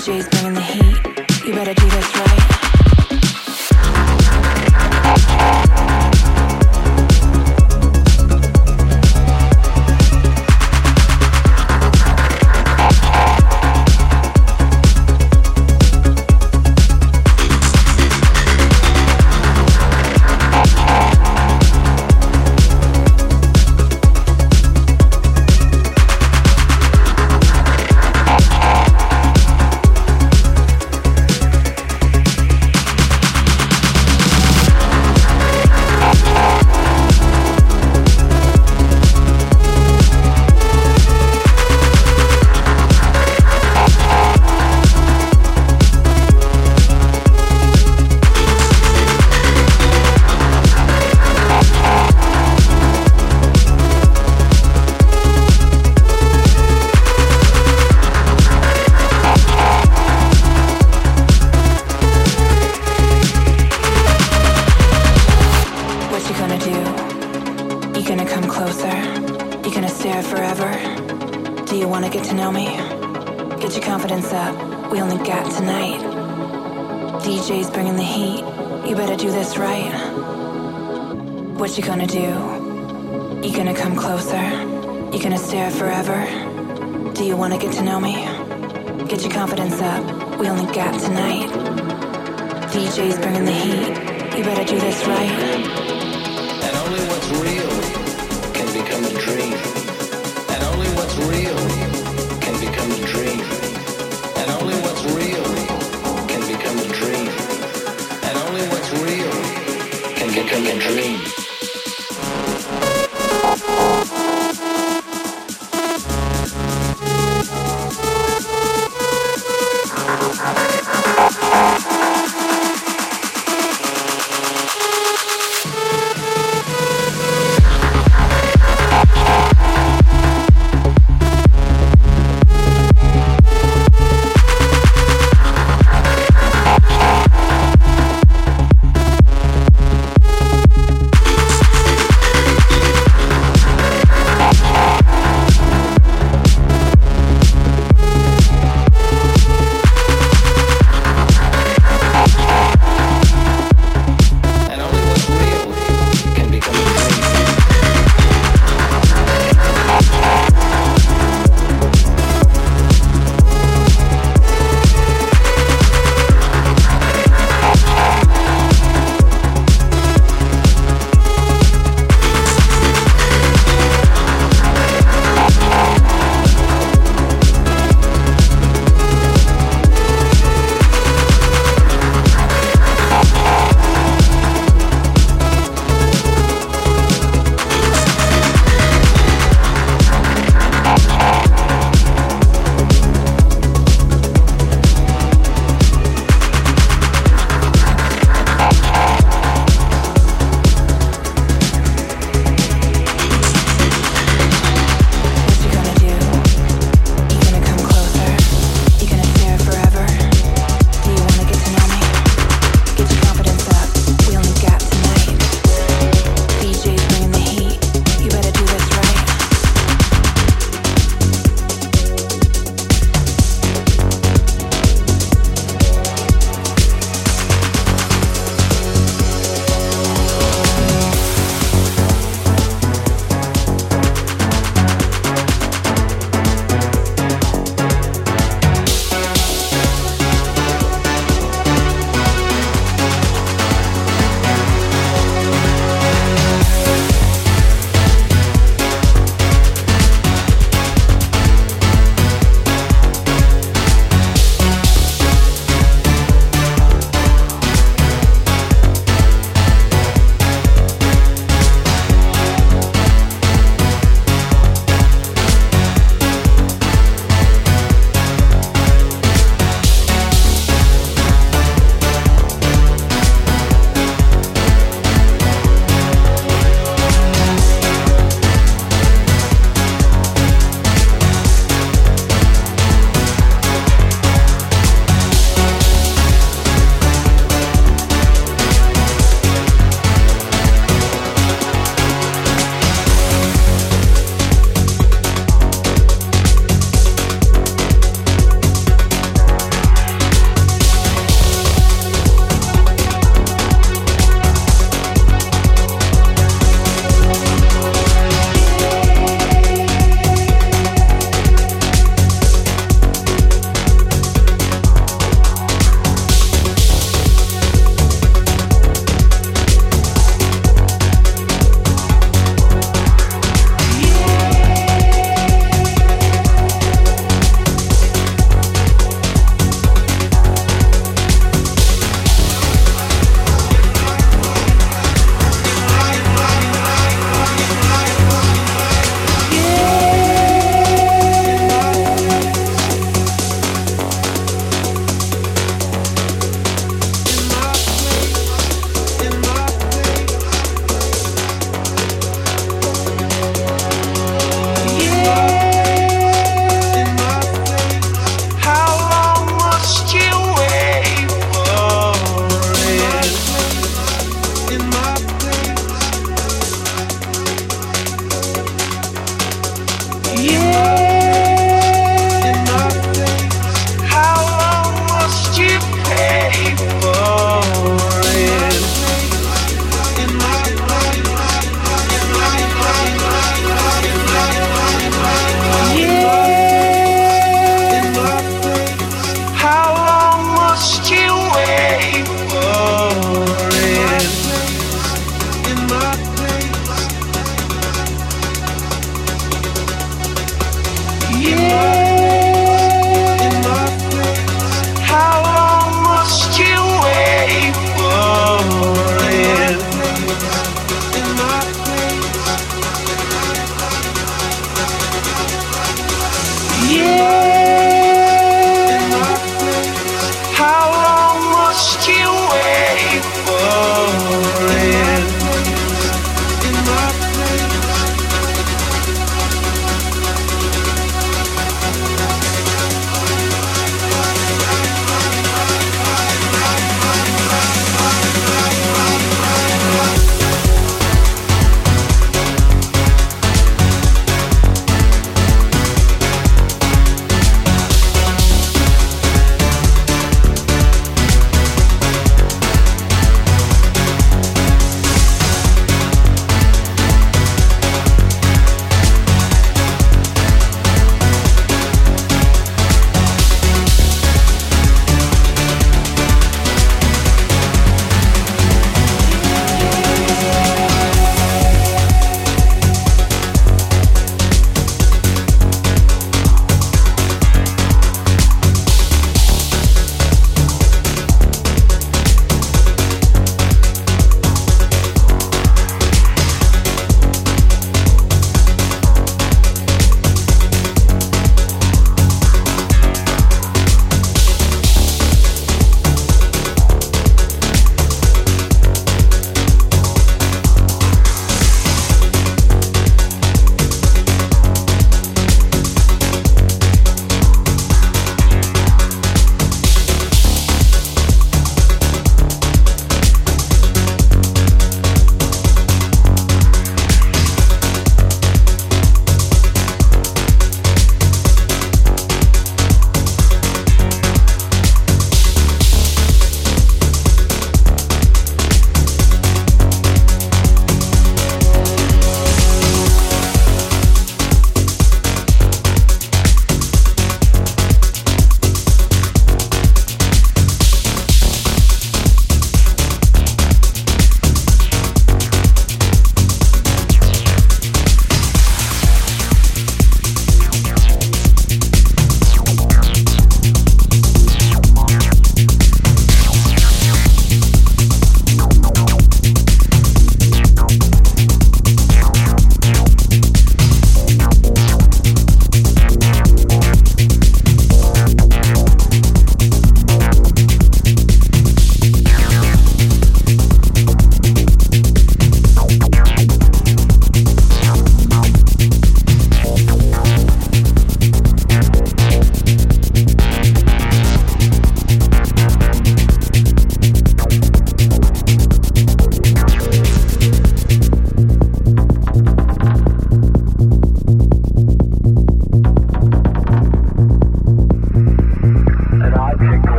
DJ's dream.